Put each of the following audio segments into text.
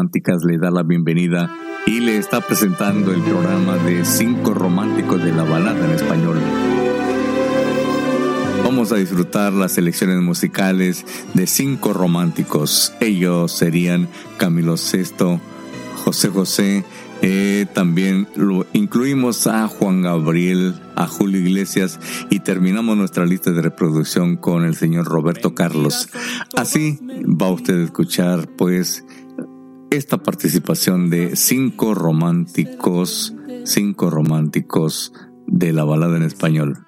Le da la bienvenida y le está presentando el programa de cinco románticos de la balada en español. Vamos a disfrutar las selecciones musicales de cinco románticos. Ellos serían Camilo VI, José José, eh, también lo incluimos a Juan Gabriel, a Julio Iglesias y terminamos nuestra lista de reproducción con el señor Roberto Carlos. Así va usted a escuchar pues esta participación de cinco románticos, cinco románticos de la balada en español.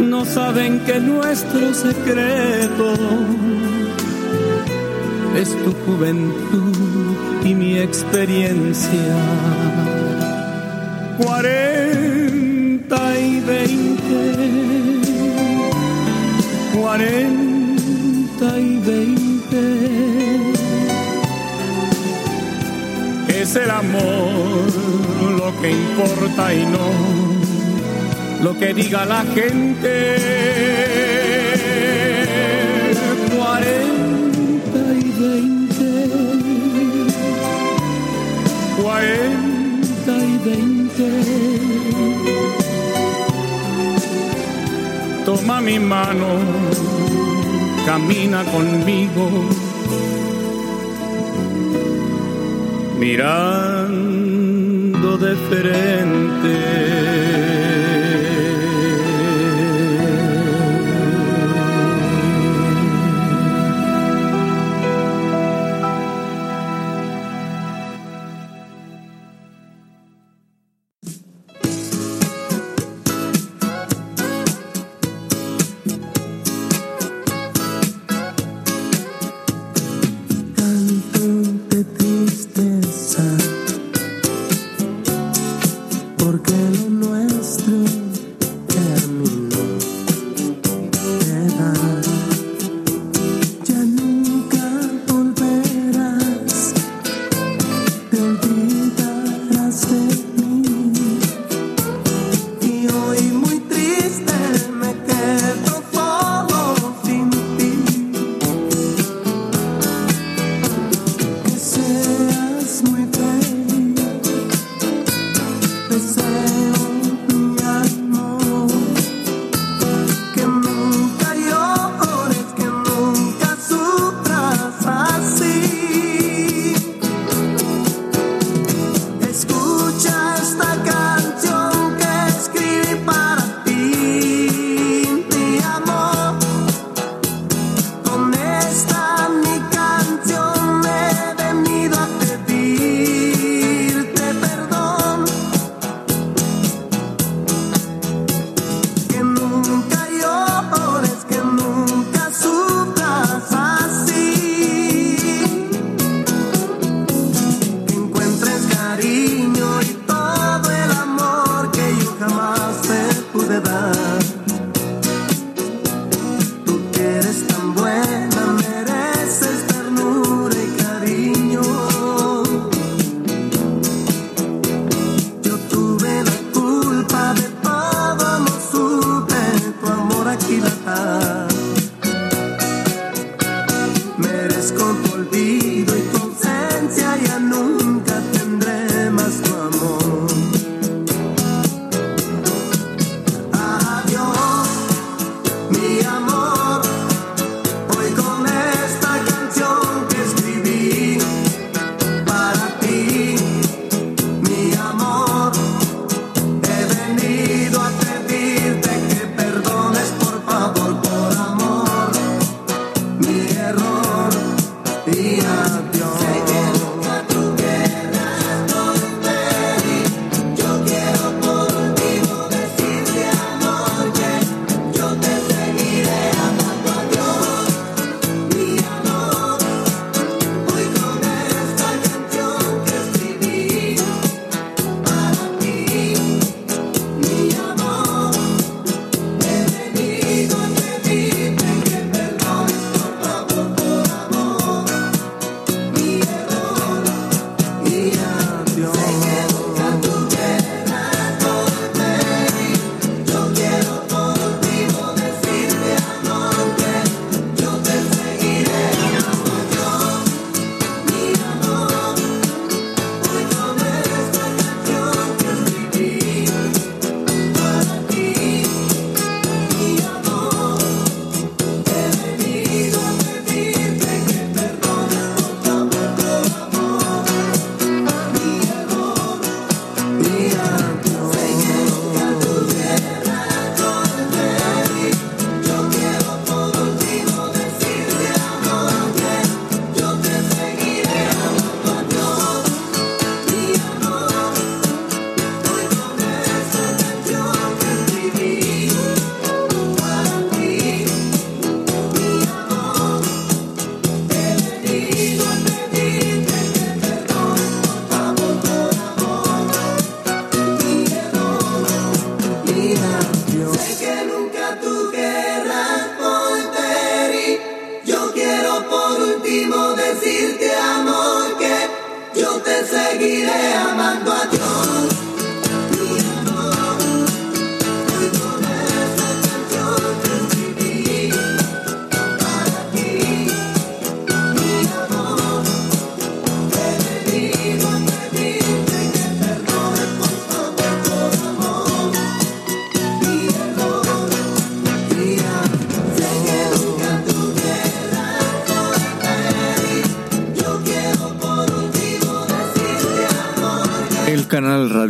No saben que nuestro secreto es tu juventud y mi experiencia. Cuarenta y veinte, cuarenta y veinte. Es el amor lo que importa y no lo que diga la gente. Cuarenta y veinte, cuarenta y veinte. Toma mi mano, camina conmigo mirando de frente.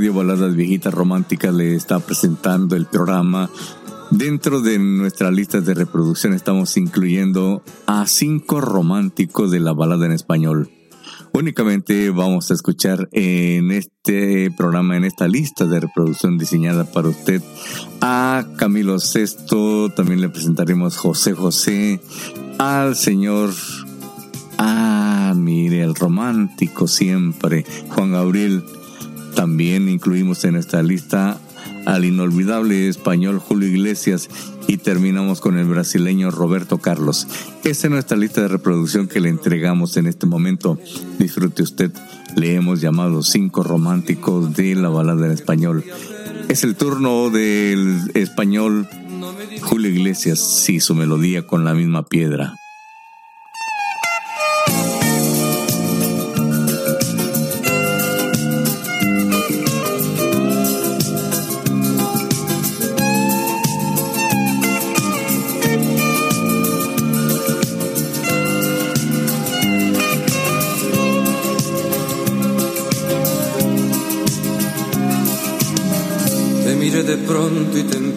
Radio Baladas Viejitas Románticas le está presentando el programa. Dentro de nuestra lista de reproducción estamos incluyendo a cinco románticos de la balada en español. Únicamente vamos a escuchar en este programa, en esta lista de reproducción diseñada para usted, a Camilo Sesto, también le presentaremos José José, al señor Ah, mire, el romántico siempre, Juan Gabriel también incluimos en esta lista al inolvidable español Julio Iglesias y terminamos con el brasileño Roberto Carlos. Esa es nuestra lista de reproducción que le entregamos en este momento. Disfrute usted. Le hemos llamado cinco románticos de la balada en español. Es el turno del español Julio Iglesias y su melodía con la misma piedra.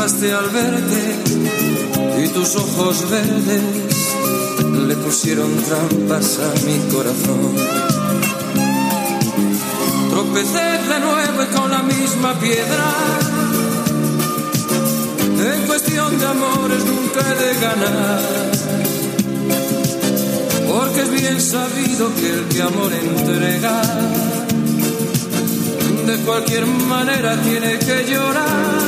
al verte y tus ojos verdes le pusieron trampas a mi corazón. Tropecé de nuevo con la misma piedra. En cuestión de amores nunca he de ganar. Porque es bien sabido que el que amor entrega, de cualquier manera tiene que llorar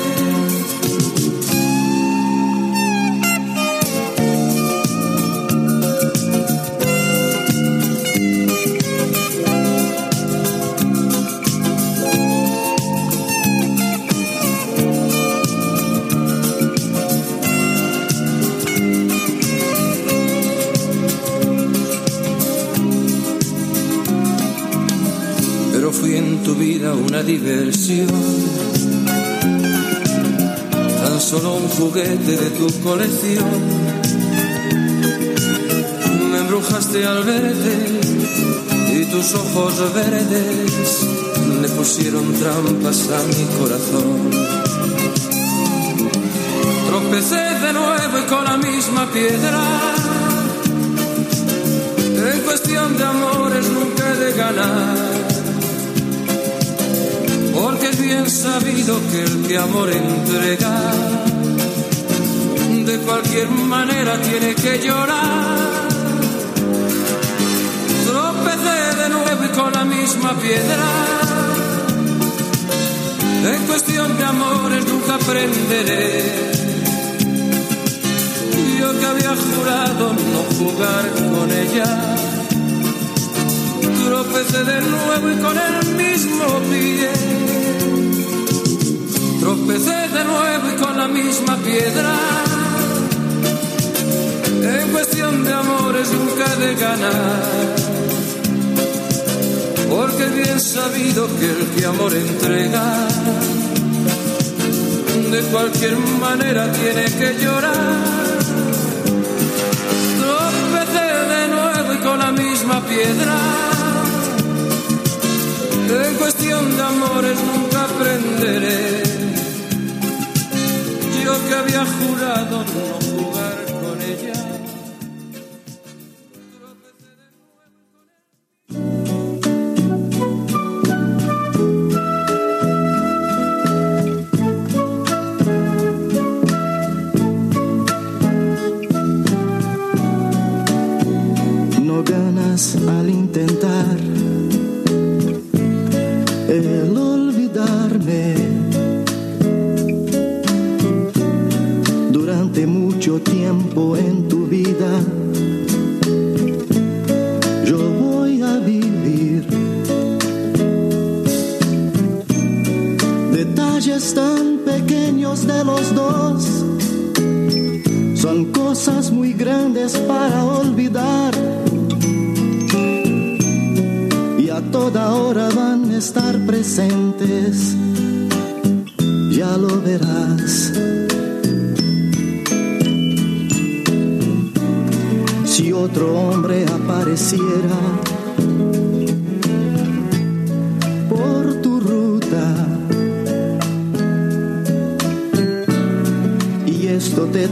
diversión. Tan solo un juguete de tu colección. Me embrujaste al verte y tus ojos verdes le pusieron trampas a mi corazón. Tropecé de nuevo y con la misma piedra. En cuestión de amores nunca he de ganar porque es bien sabido que el que amor entrega, de cualquier manera tiene que llorar. Tropecé de nuevo y con la misma piedra. En cuestión de amores nunca aprenderé. Yo que había jurado no jugar con ella tropecé de nuevo y con el mismo pie. Tropecé de nuevo y con la misma piedra. En cuestión de amores nunca de ganar. Porque bien sabido que el que amor entrega, de cualquier manera tiene que llorar. Tropecé de nuevo y con la misma piedra. En cuestión de amores nunca aprenderé. Yo que había jurado no jugar con ella.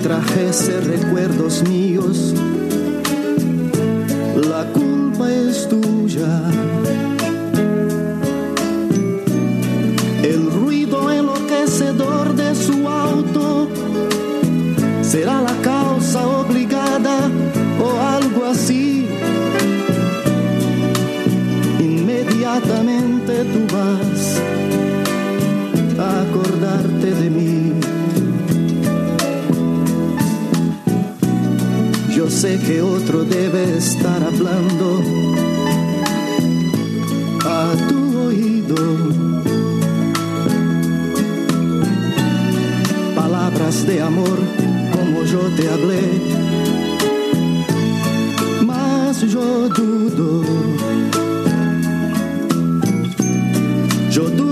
trajese recuerdos míos, la culpa es tuya. El ruido enloquecedor de su auto será la sé que otro debe estar hablando a tu oído. Palabras de amor como yo te hablé, mas yo dudo. Yo dudo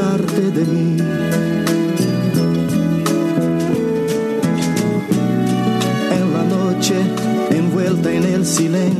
así. Por eso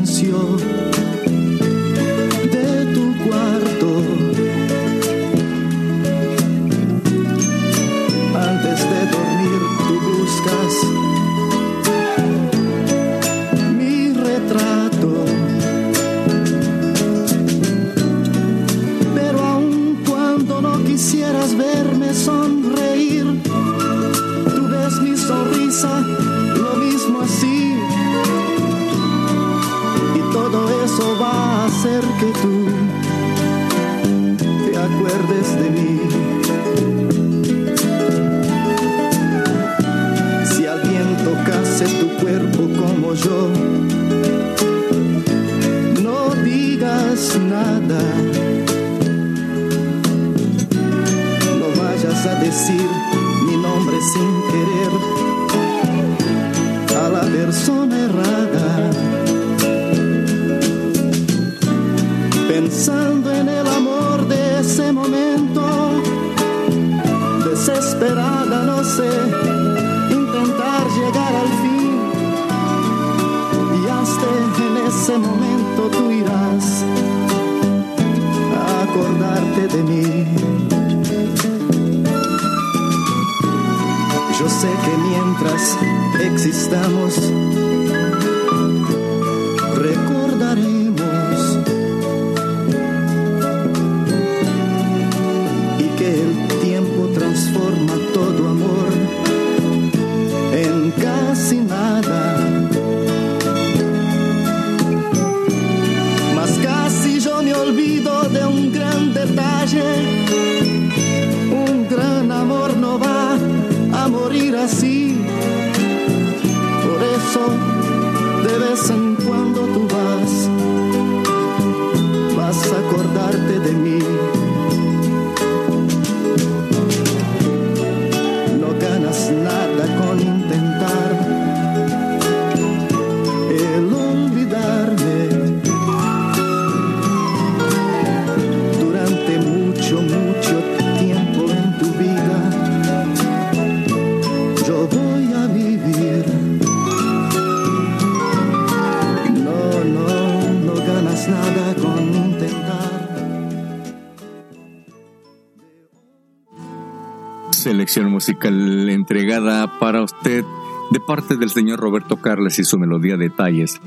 parte del señor Roberto Carles y su melodía Detalles.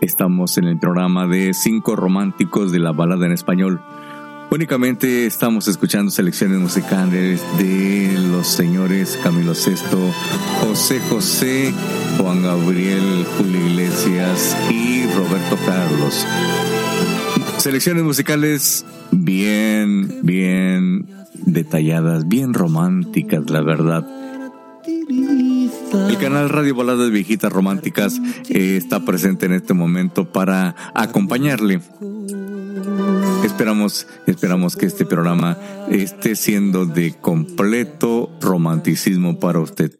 Estamos en el programa de Cinco Románticos de la Balada en Español. Únicamente estamos escuchando selecciones musicales de los señores Camilo VI, José José, Juan Gabriel, Julio Iglesias y Roberto Carlos. Selecciones musicales bien, bien detalladas, bien románticas, la verdad. El canal Radio Baladas Viejitas Románticas eh, está presente en este momento para acompañarle. Esperamos, esperamos que este programa esté siendo de completo romanticismo para usted.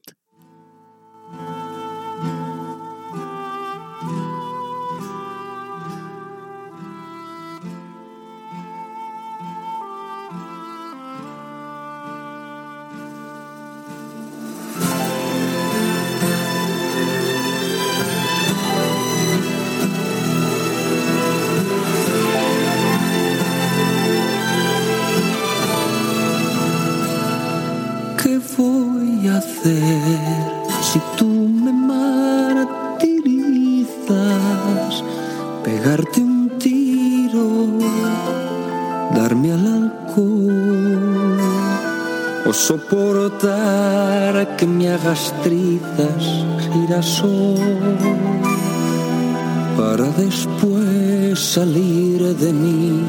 Para después salir de mí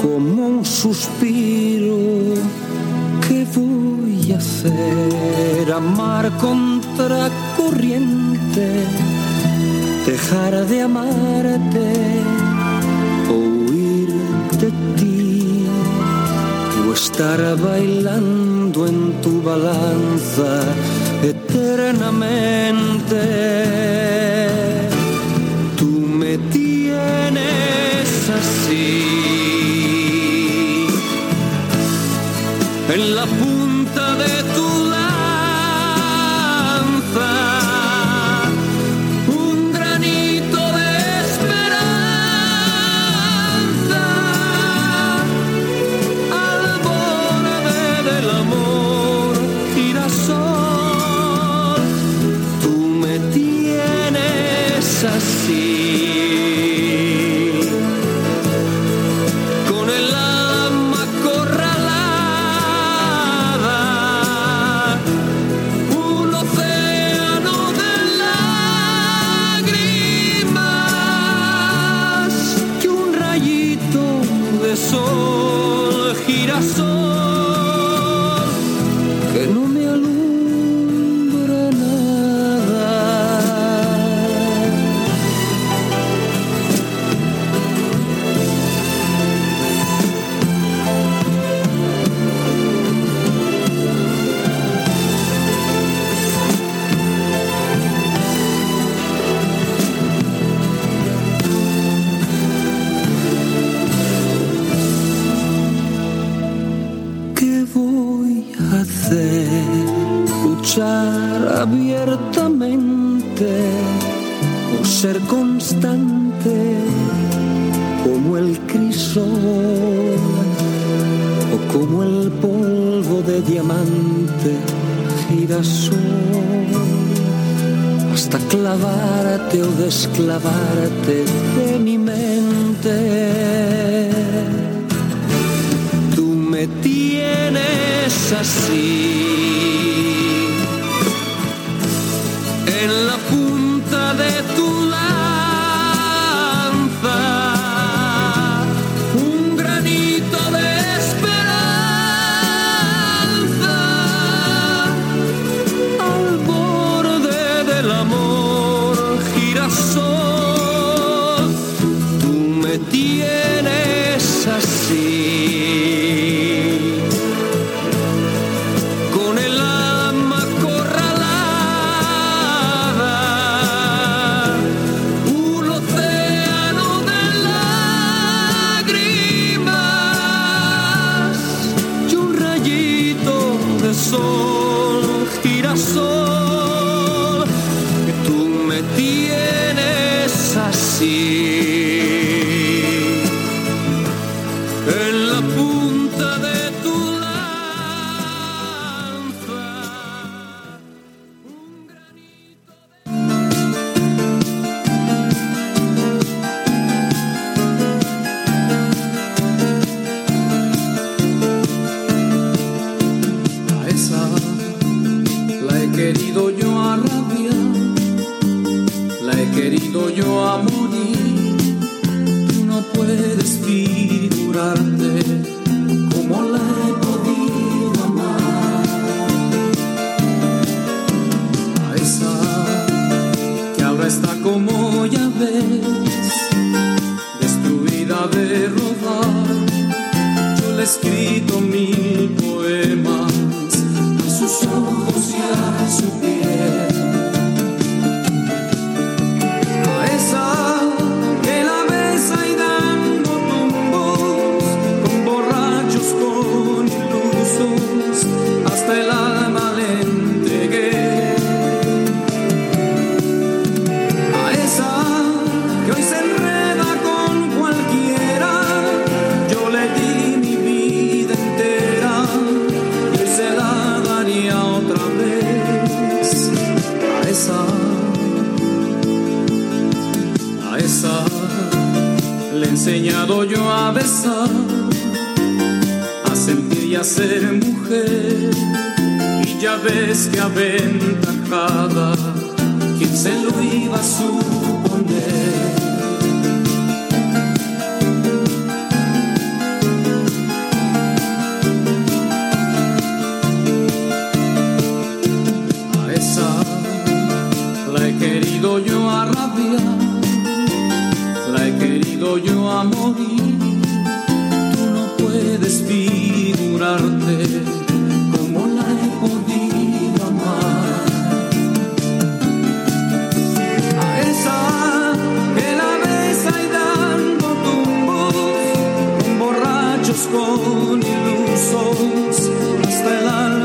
como un suspiro que voy a hacer? Amar contra corriente, dejar de amarte o huir de ti, o estar bailando en tu balanza eternamente. O con ilusos hasta el alma.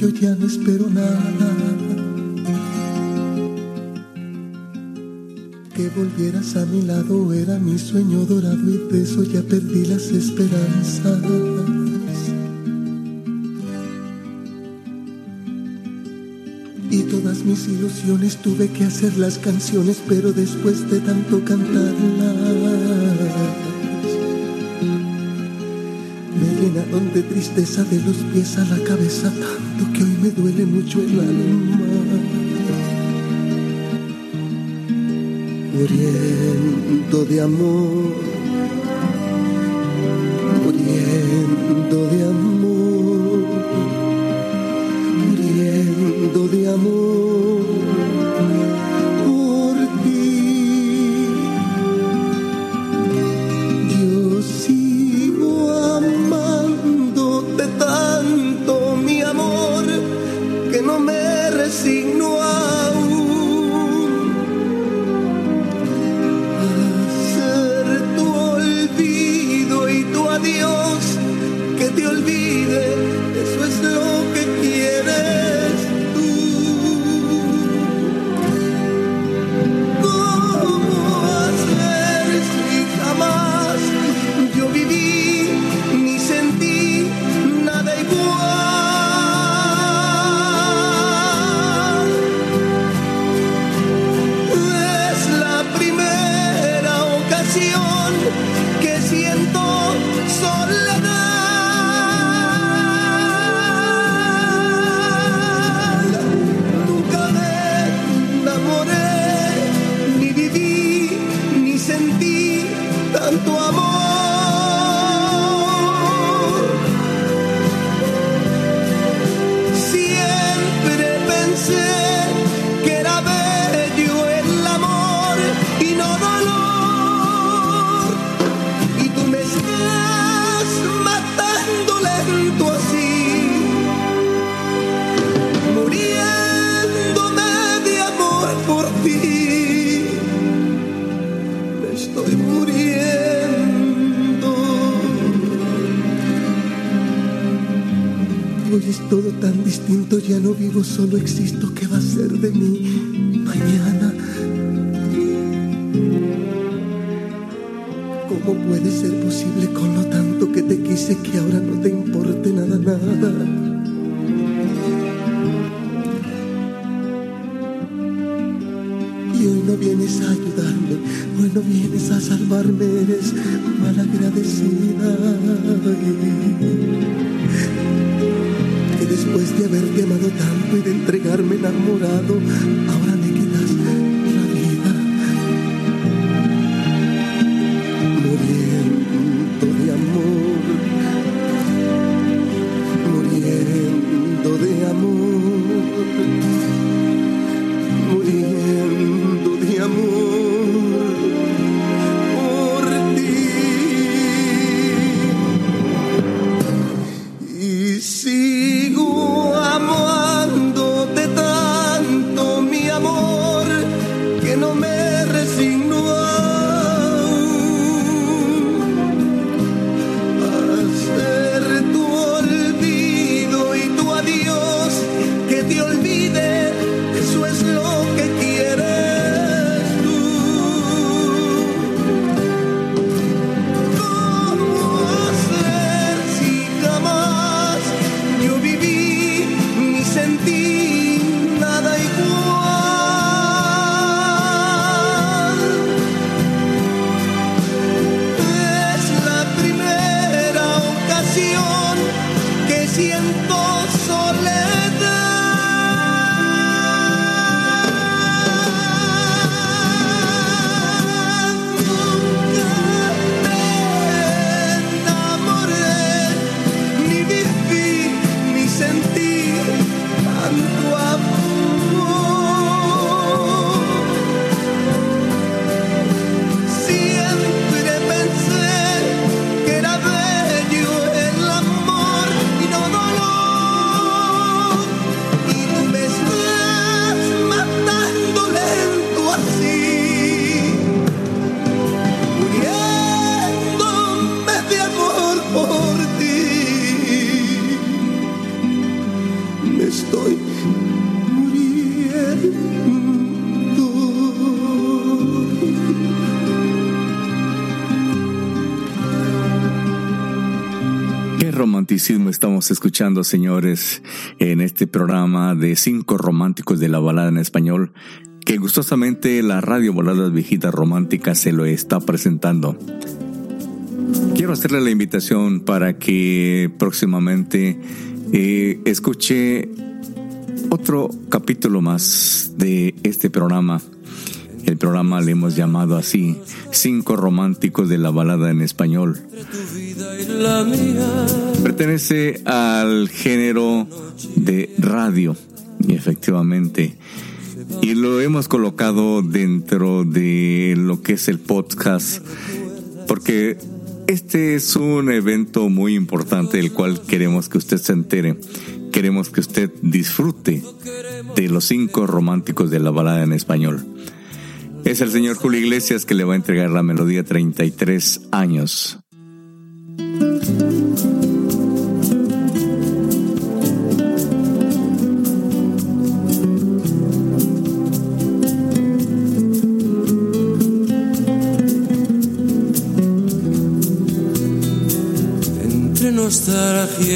yo ya no espero nada. Que volvieras a mi lado era mi sueño dorado y de eso ya perdí las esperanzas. Y todas mis ilusiones tuve que hacer las canciones, pero después de tanto cantarlas caminaron de tristeza de los pies a la cabeza, tanto que hoy me duele mucho el alma. Muriendo de amor solo existo. ¿Qué va a ser de mí mañana? ¿Cómo puede ser posible con lo tanto que te quise que ahora no te importe nada, nada? Amado tanto y de entregarme escuchando, señores, en este programa de cinco románticos de la balada en español, que gustosamente la radio Baladas Viejitas Románticas se lo está presentando. Quiero hacerle la invitación para que próximamente eh, escuche otro capítulo más de este programa. El programa le hemos llamado así, Cinco Románticos de la Balada en Español. Pertenece al género de radio, y efectivamente. Y lo hemos colocado dentro de lo que es el podcast, porque este es un evento muy importante del cual queremos que usted se entere. Queremos que usted disfrute de los cinco románticos de la balada en español. Es el señor Julio Iglesias que le va a entregar la melodía 33 años.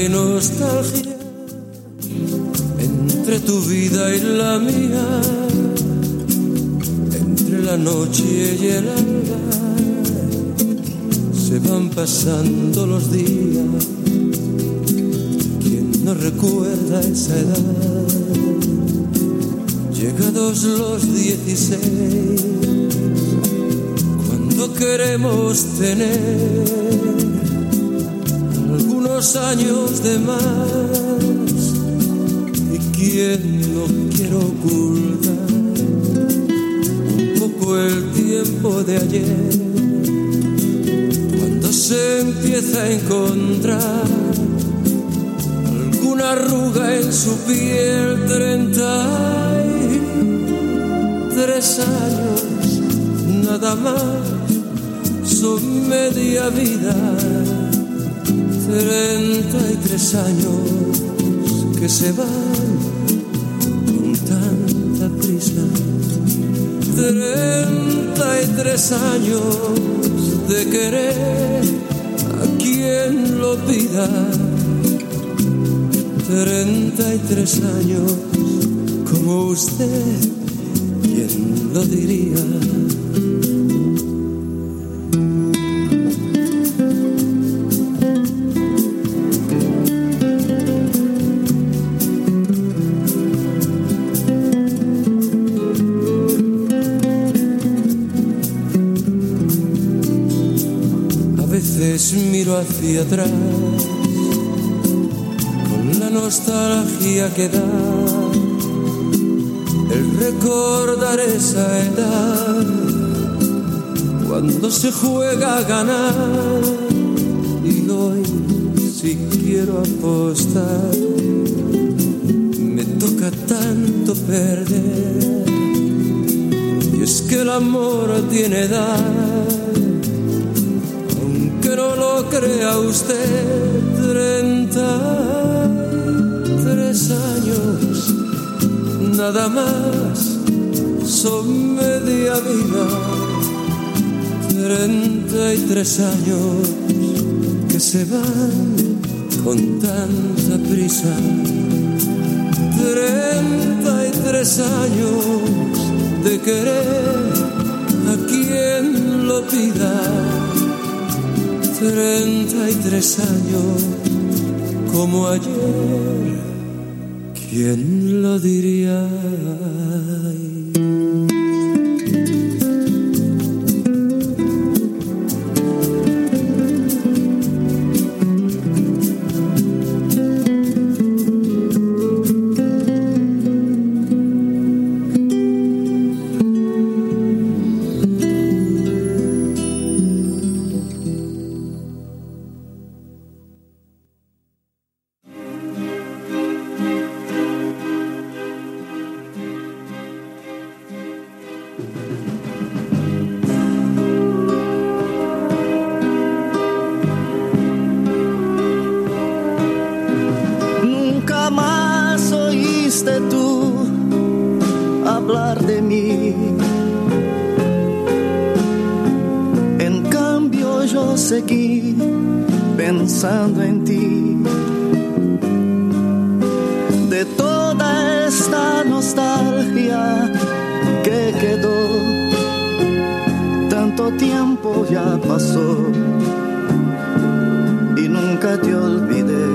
Nostalgia entre tu vida y la mía, entre la noche y el alba, se van pasando los días. ¿Quién no recuerda esa edad? Llegados los dieciséis, cuando queremos tener años de más. Y quien no quiere ocultar un poco el tiempo de ayer. Cuando se empieza a encontrar alguna arruga en su piel treinta y tres años nada más son media vida treinta y tres años que se van con tanta prisa. Treinta y tres años de querer a quien lo pida. Treinta y tres años como usted, ¿quién lo diría? Hacia atrás con la nostalgia que da el recordar esa edad cuando se juega a ganar y hoy si quiero apostar me toca tanto perder y es que el amor tiene edad lo crea usted, treinta tres años, nada más, son media vida, treinta y tres años que se van con tanta prisa, treinta y tres años de querer a quien lo pida treinta y tres años como ayer, ¿quién lo diría? pensando en ti. De toda esta nostalgia que quedó, tanto tiempo ya pasó y nunca te olvidé.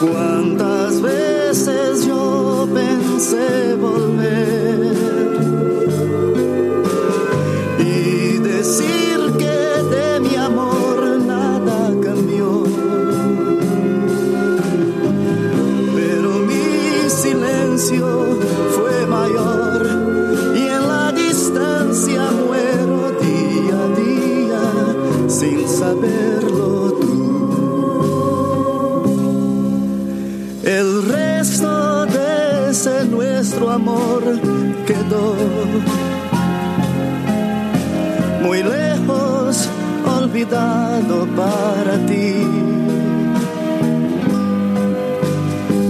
Cuántas veces yo pensé volver cuidado para ti.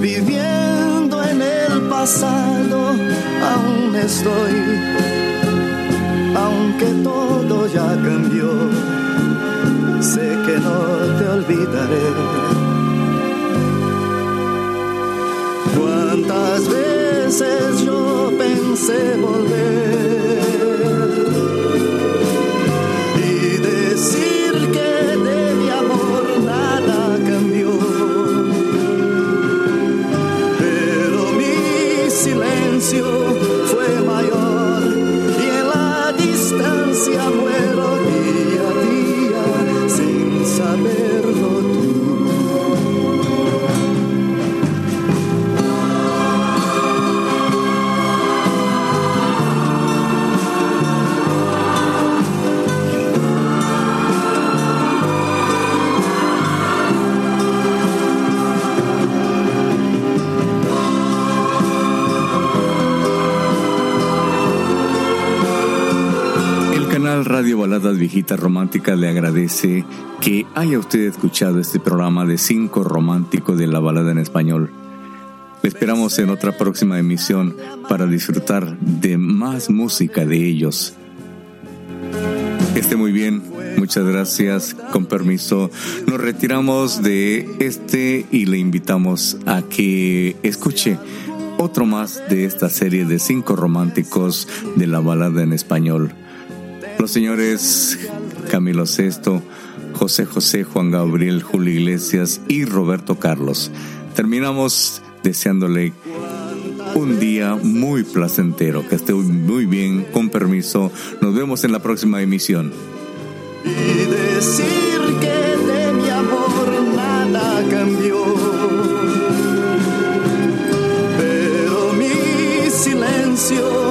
Viviendo en el pasado, aún estoy, aunque todo ya cambió, sé que no te olvidaré. ¿Cuántas veces yo pensé volver? Radio Baladas Viejitas Románticas le agradece que haya usted escuchado este programa de cinco románticos de la balada en español. Le esperamos en otra próxima emisión para disfrutar de más música de ellos. Esté muy bien, muchas gracias, con permiso. Nos retiramos de este y le invitamos a que escuche otro más de esta serie de cinco románticos de la balada en español. Los señores Camilo VI, José José, Juan Gabriel, Julio Iglesias y Roberto Carlos. Terminamos deseándole un día muy placentero, que esté muy bien, con permiso. Nos vemos en la próxima emisión. Y decir que de mi amor nada cambió. Pero mi silencio